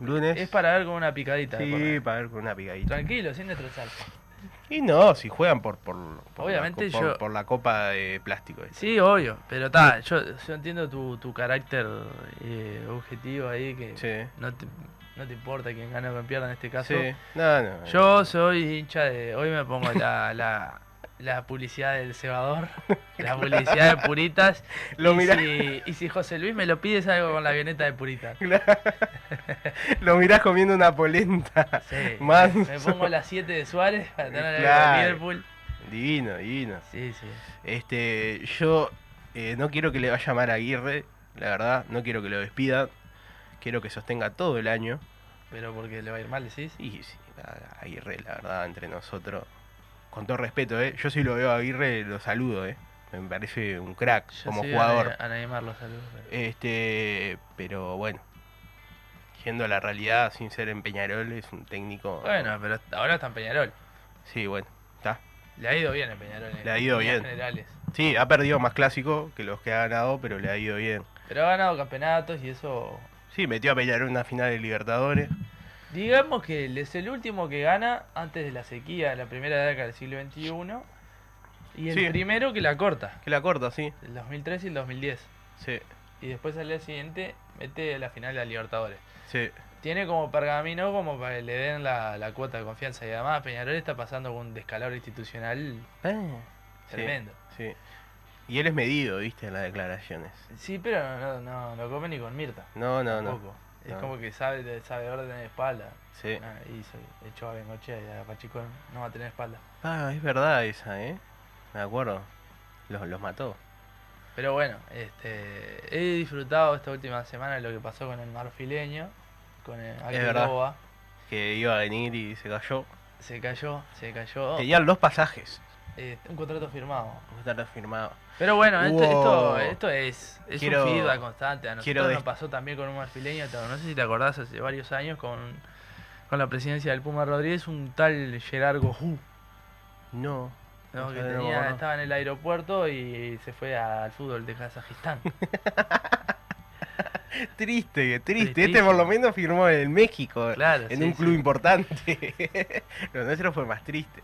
Lunes. Es para ver con una picadita. Sí, para ver con una picadita. Tranquilo, sin destrozar. Y no, si juegan por, por, por Obviamente la, co- por, yo- por la copa de plástico. esta. Sí, obvio. Pero está, yo, yo entiendo tu, tu carácter eh, objetivo ahí, que Sí. no, te, no te importa quién gana o quién pierda en este caso. Sí. No, no. Yo soy hincha de. Hoy me pongo la, la, la publicidad del cebador, *laughs* la publicidad de Puritas. *laughs* Lo y, si, y si José Luis me lo pide, salgo con la avioneta de Puritas. *laughs* Lo mirás comiendo una polenta. Sí, Manso. me pongo las 7 de Suárez para tener algo Claro. Liverpool. Divino, divino. Sí, sí. Este, yo eh, no quiero que le vaya mal a Aguirre, la verdad, no quiero que lo despidan. Quiero que sostenga todo el año. Pero porque le va a ir mal, decís. Y sí, Aguirre, la verdad, entre nosotros, con todo respeto, ¿eh? yo si lo veo a Aguirre lo saludo, ¿eh? me parece un crack Yo como jugador. A, a Neymar lo saludo. pero- Este, pero bueno, yendo a la realidad, sin ser en Peñarol, es un técnico. Bueno, pero ahora está en Peñarol. Sí, bueno, está. Le ha ido bien en Peñarol. en Le ha ido bien. Generales. Sí, ha perdido más clásico que los que ha ganado, pero le ha ido bien. Pero ha ganado campeonatos y eso. Sí, metió a Peñarol en una final de Libertadores. Digamos que él es el último que gana antes de la sequía de la primera década del siglo XXI. Y el Sí. primero que la corta. Que la corta, sí. El 2003 y el 2010. Sí, Y después al día siguiente mete la final de la Libertadores. sí. Tiene como pergamino como para que le den la, la cuota de confianza. Y además Peñarol está pasando un descalabro institucional Sí, tremendo. Sí. Y él es medido, viste, en las declaraciones. Sí, pero no, no, no come ni con Mirta. No, no, no. Es como que sabe, sabe ahora tener espalda. Sí. Ah, y se echó a Bengochea y a Pachicón no va a tener espalda. Ah, es verdad esa, ¿eh? Me acuerdo. Los, los mató. Pero bueno, este, he disfrutado esta última semana de lo que pasó con el marfileño, con el. Boa. que iba a venir y se cayó. Se cayó, se cayó. Tenían dos pasajes. Eh, un contrato firmado. Estar firmado. Pero bueno, esto, esto, esto es, es Quiero- un feedback constante. A nosotros nos pasó también con un marfileño, no sé si te acordás, hace varios años con, con la presidencia del Puma Rodríguez, un tal Gerard Gojú, No. ¿no? Que tenía, estaba en el aeropuerto y se fue al fútbol de Kazajistán. *laughs* Triste, triste. Este por lo menos firmó en México. Claro, en sí, un club sí. importante. *laughs* lo nuestro fue más triste.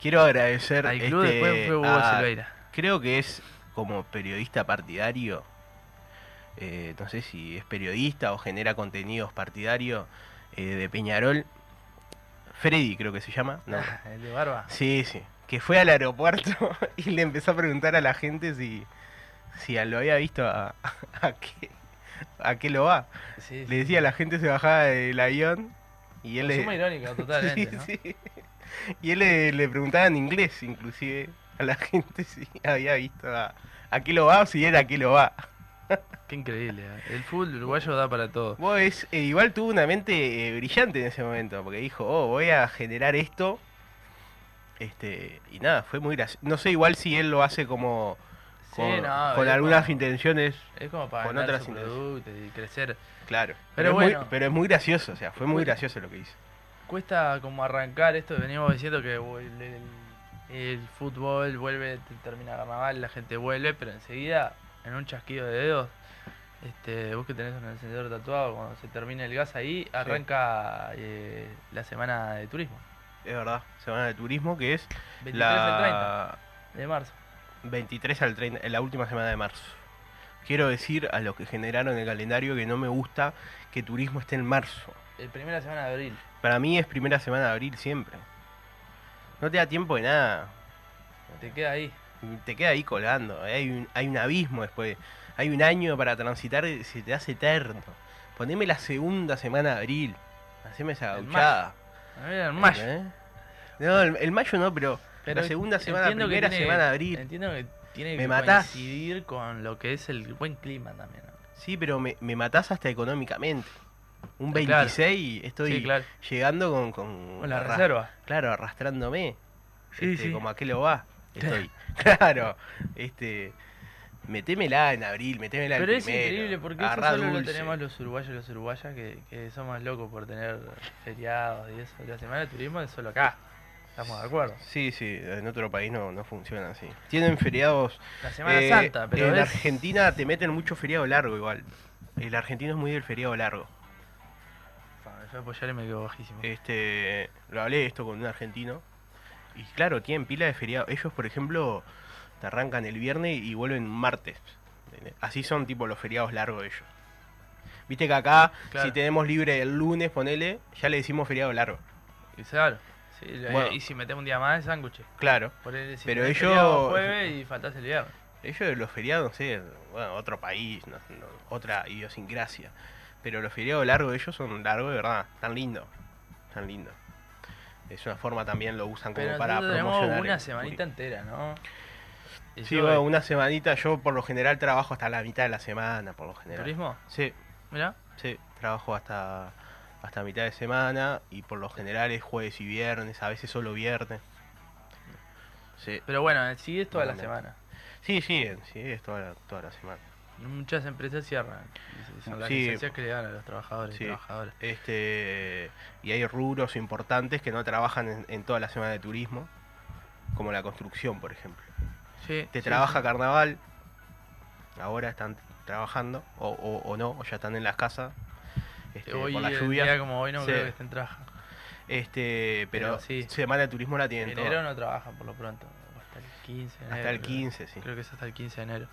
Quiero agradecer. Al club este, después fue Hugo a- Silveira. Creo que es como periodista partidario. eh, no sé si es periodista o genera contenidos partidarios eh, de Peñarol. Freddy, creo que se llama. No. *laughs* El de Barba. Sí, sí. Que fue al aeropuerto *laughs* y le empezó a preguntar a la gente si, si lo había visto a, *laughs* a, qué, a qué lo va. Sí, Le decía a la gente se bajaba del avión y él Es le, irónica, totalmente, Sí, ¿no? sí. Y él le, le preguntaba en inglés, inclusive, *laughs* la gente si había visto a, a qué lo va o si era a qué lo va. Qué increíble. ¿eh? El fútbol uruguayo da para todo. Vos es- eh, igual tuvo una mente eh, brillante en ese momento, porque dijo, oh, voy a generar esto. Este, y nada, fue muy gracioso. No sé igual si él lo hace como Sí, con, no, con es algunas como- intenciones, Es como para con otras su intenciones. y crecer. claro. Pero es bueno. muy, pero es muy gracioso, o sea, fue muy gracioso lo que hizo. Cuesta como arrancar esto, venimos diciendo que el, el- el fútbol vuelve, te- termina carnaval, la gente vuelve, pero enseguida, en un chasquido de dedos, este, vos que tenés un encendedor tatuado, cuando se termine el gas ahí, arranca eh, la semana de turismo, Es verdad, Semana de Turismo, que es 23 al 30 la de marzo. 23 al 30, en la última semana de marzo. Quiero decir a los que generaron el calendario que no me gusta que turismo esté en marzo. El primera semana de abril. Para mí es primera semana de abril siempre. No te da tiempo de nada. Te queda ahí. Te queda ahí colgando. Hay un, hay un abismo después. Hay un año para transitar y se te hace eterno. Poneme la segunda semana de abril. Haceme esa El gauchada. A ver, en mayo. ¿Eh? No, el, el mayo no, pero, Pero la segunda semana, entiendo que primera tiene- semana de abril. Entiendo que tiene Me que matás. coincidir con lo que es el buen clima también. ¿no? Sí, pero me, me matás hasta económicamente. Un Eh, claro. 26 estoy Sí, claro. llegando con, con, Con la reserva. Claro, arrastrándome. Sí, Este, sí. Como a qué lo va. Estoy. *laughs* claro. Este. Metémela en abril, metémela en Pero es primero. increíble porque eso solo lo dulce. tenemos los uruguayos y los uruguayas que, que somos locos por tener feriados y eso. La semana de turismo es solo acá. Estamos de acuerdo. Sí, sí, en otro país no, no funciona así. Tienen feriados. La Semana eh, Santa, pero en es... Argentina te meten mucho feriado largo igual. El argentino es muy del feriado largo. Fa, Me fue a apoyar y me quedo bajísimo. Este, lo hablé esto con un argentino. Y claro, tienen pila de feriado. Ellos, por ejemplo, te arrancan el viernes y vuelven un martes. Así son tipo los feriados largos de ellos. Viste que acá, Claro. si tenemos libre el lunes, ponele, ya le decimos feriado largo. Y claro. Sí, Bueno. y si metemos un día más, es sándwich. Claro. Por el, si Pero ellos- feriado jueves y faltás el viernes. Ellos los feriados, no sé, bueno, otro país, no- no, otra idiosincrasia. Pero los feriados largos de ellos son largos de verdad, tan lindo, tan lindo. Es una forma también lo usan como Pero para promocionar. una el semanita entera, ¿no? Y Sí, bueno, una semanita. Yo por lo general trabajo hasta la mitad de la semana, por lo general. ¿Turismo? Sí, Mira. sí, trabajo hasta hasta mitad de semana y por lo general es jueves y viernes, a veces solo viernes. Sí, Pero bueno, sí es toda la semana. sí, sí, sí, es toda la, toda la semana. Muchas empresas cierran. Son las Sí. licencias que le dan a los trabajadores y Sí. trabajadoras. Este y hay rubros importantes que no trabajan en, en toda la semana de turismo, como la construcción, por ejemplo. Sí, Te trabaja carnaval, ahora están trabajando, o, o, o no, o ya están en las casas. Este, Hoy, por la lluvia. día como hoy, no creo que estén trabajando. Este, pero, Pero semana de turismo la tienen En toda. enero no trabajan por lo pronto. Hasta el 15 de enero. Hasta el creo. 15, sí. Creo que es hasta el 15 de enero.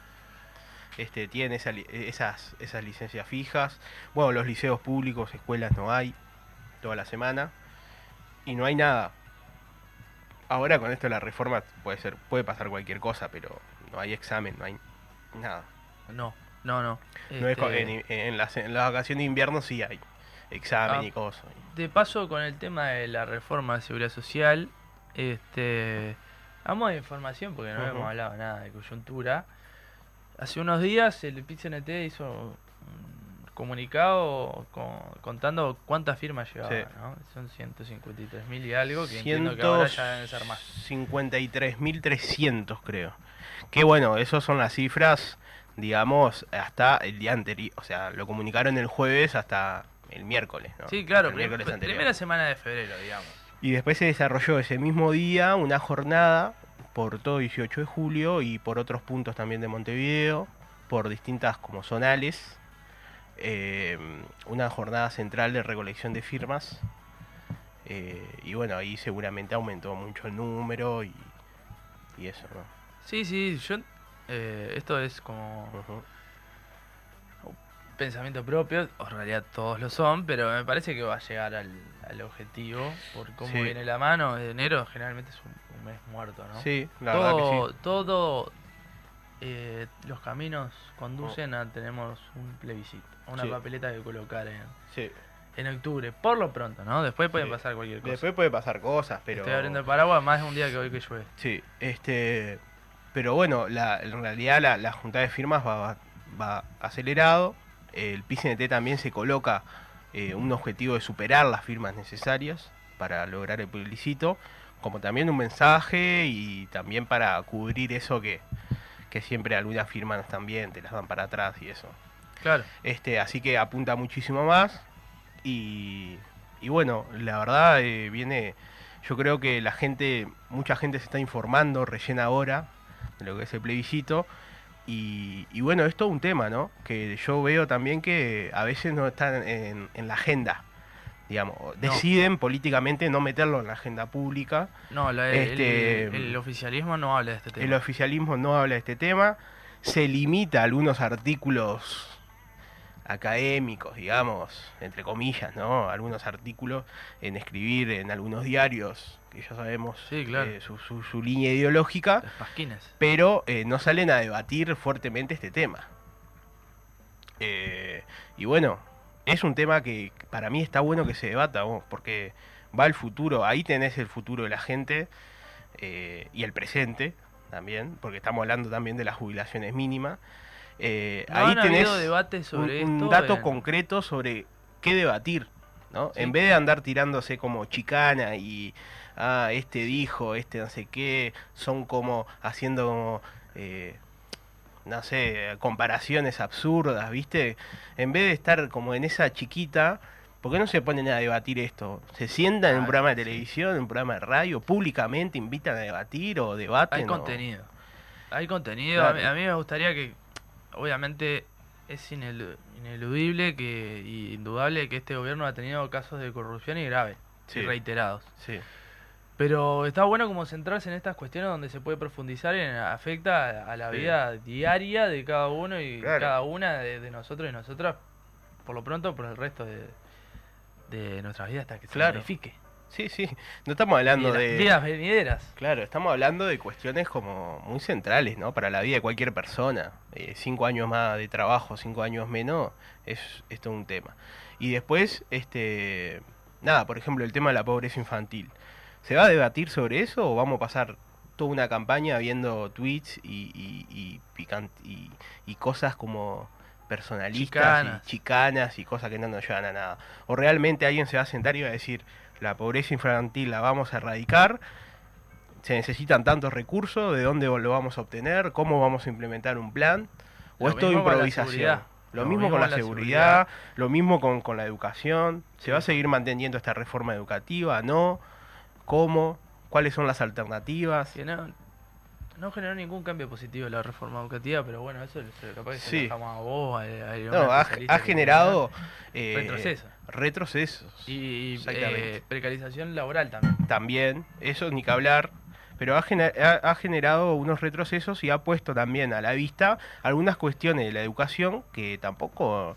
Este, tienen esa esas, esas licencias fijas. Bueno, los liceos públicos, escuelas no hay toda la semana. Y no hay nada. Ahora con esto de la reforma puede ser, puede pasar cualquier cosa, pero no hay examen, no hay nada. No, no, no. No es co- Este, en, en las, en las vacaciones de invierno sí hay examen Ah. y cosas. De paso, con el tema de la reforma de seguridad social, este, vamos de información porque no Ujú. hemos hablado nada de coyuntura. Hace unos días el PCNT hizo un comunicado con- contando cuántas firmas llevaban, Sí. ¿no? Son 153 mil y algo, que entiendo que ahora ya deben ser más. 53.300 creo. Que bueno, esas son las cifras, digamos, hasta el día anterior. O sea, lo comunicaron el jueves hasta el miércoles, ¿no? Sí, claro, El prim- miércoles anterior. primera semana de febrero, digamos. Y después se desarrolló ese mismo día una jornada por todo 18 de julio y por otros puntos también de Montevideo, por distintas como zonales. eh, una jornada central de recolección de firmas. eh, y bueno, ahí seguramente aumentó mucho el número y, y eso, ¿no? Sí, sí, yo... eh, esto es como. Pensamiento propio, o en realidad todos lo son, pero me parece que va a llegar al, al objetivo, por cómo Sí. viene la mano. Enero generalmente es un, un mes muerto, ¿no? Sí, la verdad que todo, sí. todo eh, los caminos conducen a tenemos un plebiscito, una Sí. papeleta que colocar en, Sí. en octubre, por lo pronto, ¿no? Después puede pasar cualquier cosa. Después puede pasar cosas, pero... Estoy abriendo el paraguas más de un día que hoy que llueve. Sí, este, pero bueno, la, en realidad la, la junta de firmas va, va acelerado. El PCNT también se coloca eh, un objetivo de superar las firmas necesarias para lograr el plebiscito, como también un mensaje y también para cubrir eso que, que siempre algunas firmas también te las dan para atrás y eso. Claro. Este, así que apunta muchísimo más. Y, y bueno, la verdad eh, viene. Yo creo que la gente, mucha gente se está informando recién ahora de lo que es el plebiscito. Y, y bueno, es todo un tema, ¿no? Que yo veo también que a veces no están en, en la agenda. Digamos, deciden políticamente no meterlo en la agenda pública. No, la- Este, el, el oficialismo no habla de este tema. El oficialismo no habla de este tema, se limita a algunos artículos académicos, digamos, entre comillas, ¿no? Algunos artículos en escribir en algunos diarios, que ya sabemos Sí, claro. eh, su, su- su línea ideológica, pero eh, no salen a debatir fuertemente este tema. Eh, y bueno, es un tema que para mí está bueno que se debata, vos, porque va al futuro, ahí tenés el futuro de la gente y el presente también, porque estamos hablando también de las jubilaciones mínimas. Eh, ¿No ahí han tenés sobre un, dato en- concreto sobre qué debatir, ¿no? Sí. En vez de andar tirándose como chicana y ah, este dijo, este no sé qué, son como haciendo como, eh, no sé, comparaciones absurdas, ¿viste? En vez de estar como en esa chiquita, ¿por qué no se ponen a debatir esto? Se sientan en un Claro, programa de sí. televisión, en un programa de radio, públicamente invitan a debatir o debaten. Hay o- contenido. Hay contenido. A, mí, a mí me gustaría que, obviamente, es inelu- ineludible que, y indudable que este gobierno ha tenido casos de corrupción y graves, Sí. y reiterados. Sí, Pero está bueno como centrarse en estas cuestiones donde se puede profundizar en afecta a la Sí. vida diaria de cada uno y Claro. cada una de, de nosotros y nosotras, por lo pronto, por el resto de, de nuestras vidas hasta que Claro. se modifique. Sí, sí. No estamos hablando de... vidas venideras. Claro, estamos hablando de cuestiones como muy centrales, ¿no? Para la vida de cualquier persona. Eh, cinco años más de trabajo, cinco años menos, es, es todo un tema. Y después, este, nada, por ejemplo, el tema de la pobreza infantil. ¿Se va a debatir sobre eso o vamos a pasar toda una campaña viendo tweets y, y, y, pican- y, y cosas como personalistas Chicanas. y chicanas y cosas que no nos llevan a nada? ¿O realmente alguien se va a sentar y va a decir, la pobreza infantil la vamos a erradicar? se necesitan tantos recursos, de dónde lo vamos a obtener, cómo vamos a implementar un plan, o Lo es todo improvisación. Lo, mismo con la, seguridad, lo mismo con, con la educación. ¿Se Sí. va a seguir manteniendo esta reforma educativa? ¿No? ¿Cómo? ¿Cuáles son las alternativas? No, no generó ningún cambio positivo la reforma educativa, pero bueno, eso se- capaz que se Sí. lo dejamos a vos, a, a No, ha, generado eh, Retroceso. retrocesos. y, eh, precarización laboral también. también, eso ni que hablar, pero ha, gener- ha- ha generado unos retrocesos y ha puesto también a la vista algunas cuestiones de la educación que tampoco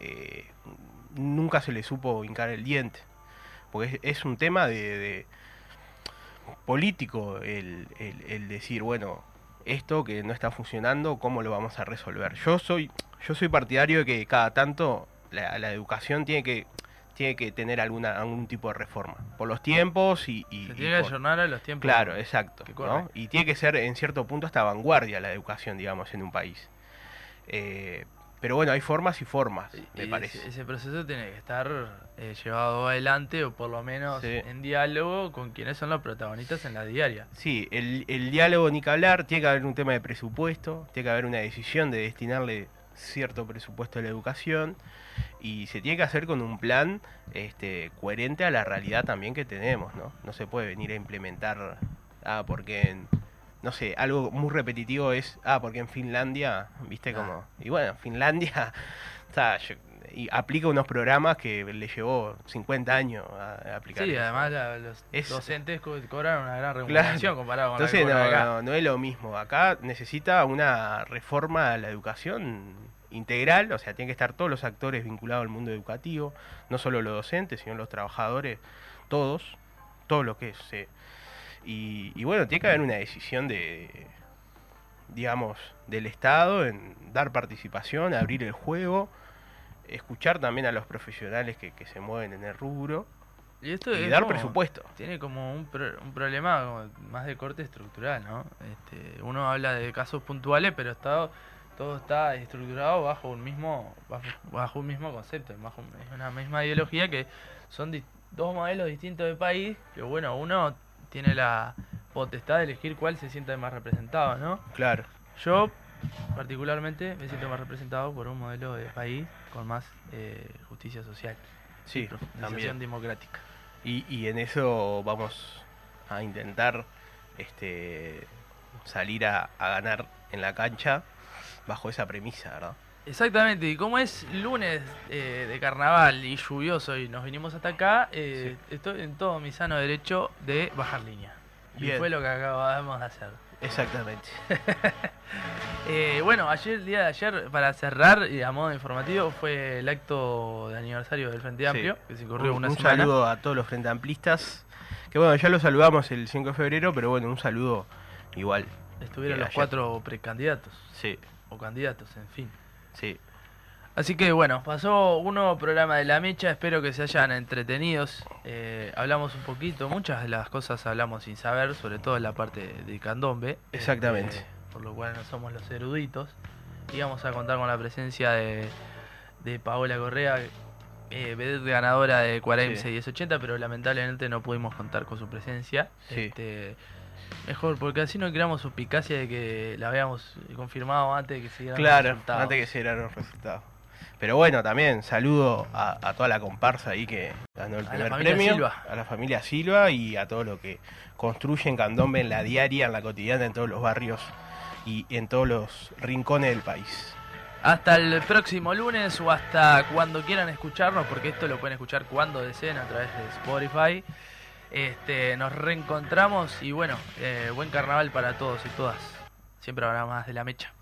eh, nunca se le supo hincar el diente, porque es, es un tema de, de político el, el- el decir, bueno, esto que no está funcionando, ¿cómo lo vamos a resolver? Yo soy, yo soy partidario de que cada tanto la, la educación tiene que tiene que tener alguna algún tipo de reforma por los tiempos y, y- Se y tiene que ayornar a los tiempos. claro exacto y tiene que ser en cierto punto hasta vanguardia la educación digamos en un país Eh, pero bueno, hay formas y formas, Y- me y parece. Ese, ese proceso tiene que estar eh, llevado adelante o por lo menos Sí. en diálogo con quienes son los protagonistas en la diaria. Sí, el, el diálogo ni que hablar, tiene que haber un tema de presupuesto, tiene que haber una decisión de destinarle cierto presupuesto a la educación y se tiene que hacer con un plan este, coherente a la realidad también que tenemos, ¿no? No se puede venir a implementar, ah, porque, en- no sé, algo muy repetitivo es, ah, porque en Finlandia, viste Ah. como, y bueno, Finlandia, *laughs* o sea, yo- y aplica unos programas que le llevó 50 años a, a aplicar. Sí, además la- los Es- docentes co- cobran una gran remuneración comparado con Entonces la no, acá. no, no es lo mismo. Acá necesita una reforma a la educación integral, o sea, tienen que estar todos los actores vinculados al mundo educativo, no solo los docentes, sino los trabajadores, todos, todo lo que es. Y, y bueno, tiene que haber una decisión de, digamos, del Estado en dar participación, abrir el juego, escuchar también a los profesionales que, que se mueven en el rubro Y esto y es dar como- presupuesto. Tiene como un, pro- un problema como más de corte estructural, ¿no? Este, uno habla de casos puntuales, pero está, todo está estructurado bajo un mismo bajo, bajo un mismo concepto, bajo una misma ideología que son di- dos modelos distintos de país, que bueno, uno tiene la potestad de elegir cuál se sienta más representado, ¿no? Claro. Yo particularmente me siento más representado por un modelo de país con más eh, justicia social, Sí, también. democrática. Y, y en eso vamos a intentar este, salir a, a ganar en la cancha bajo esa premisa, ¿verdad? Exactamente, y como es lunes eh, de carnaval y lluvioso y nos vinimos hasta acá, eh, estoy en todo mi sano derecho de bajar línea. Y Bien. fue lo que acabamos de hacer. Exactamente. *laughs* Eh, bueno, ayer, el día de ayer, para cerrar y a modo informativo, fue el acto de aniversario del Frente Amplio, Sí. que se corrió un una un semana. saludo a todos los frente amplistas. Que bueno, ya lo saludamos el 5 de febrero, pero bueno, un saludo igual. Estuvieron los ayer. cuatro precandidatos, Sí, o candidatos, en fin. Sí. Así que bueno, pasó un nuevo programa de La Mecha, espero que se hayan entretenidos. Eh, hablamos un poquito, muchas de las cosas hablamos sin saber, sobre todo en la parte de candombe. Exactamente. eh, por lo cual no somos los eruditos. Y vamos a contar con la presencia de, de Paola Correa, eh, ganadora de 40 Sí. y 1080, pero lamentablemente no pudimos contar con su presencia. Sí. Este, mejor, porque así no creamos suspicacia de que la habíamos confirmado antes de que se dieran los Claro, resultados. antes que se dieran los resultados. Pero bueno, también saludo a, a toda la comparsa ahí que ganó el primer premio. Silva. A la familia Silva y a todo lo que construyen candombe en la diaria, en la cotidiana, en todos los barrios y en todos los rincones del país. Hasta el próximo lunes o hasta cuando quieran escucharnos, porque esto lo pueden escuchar cuando deseen a través de Spotify. Este, nos reencontramos y bueno, eh, buen carnaval para todos y todas. Siempre habrá más de la mecha.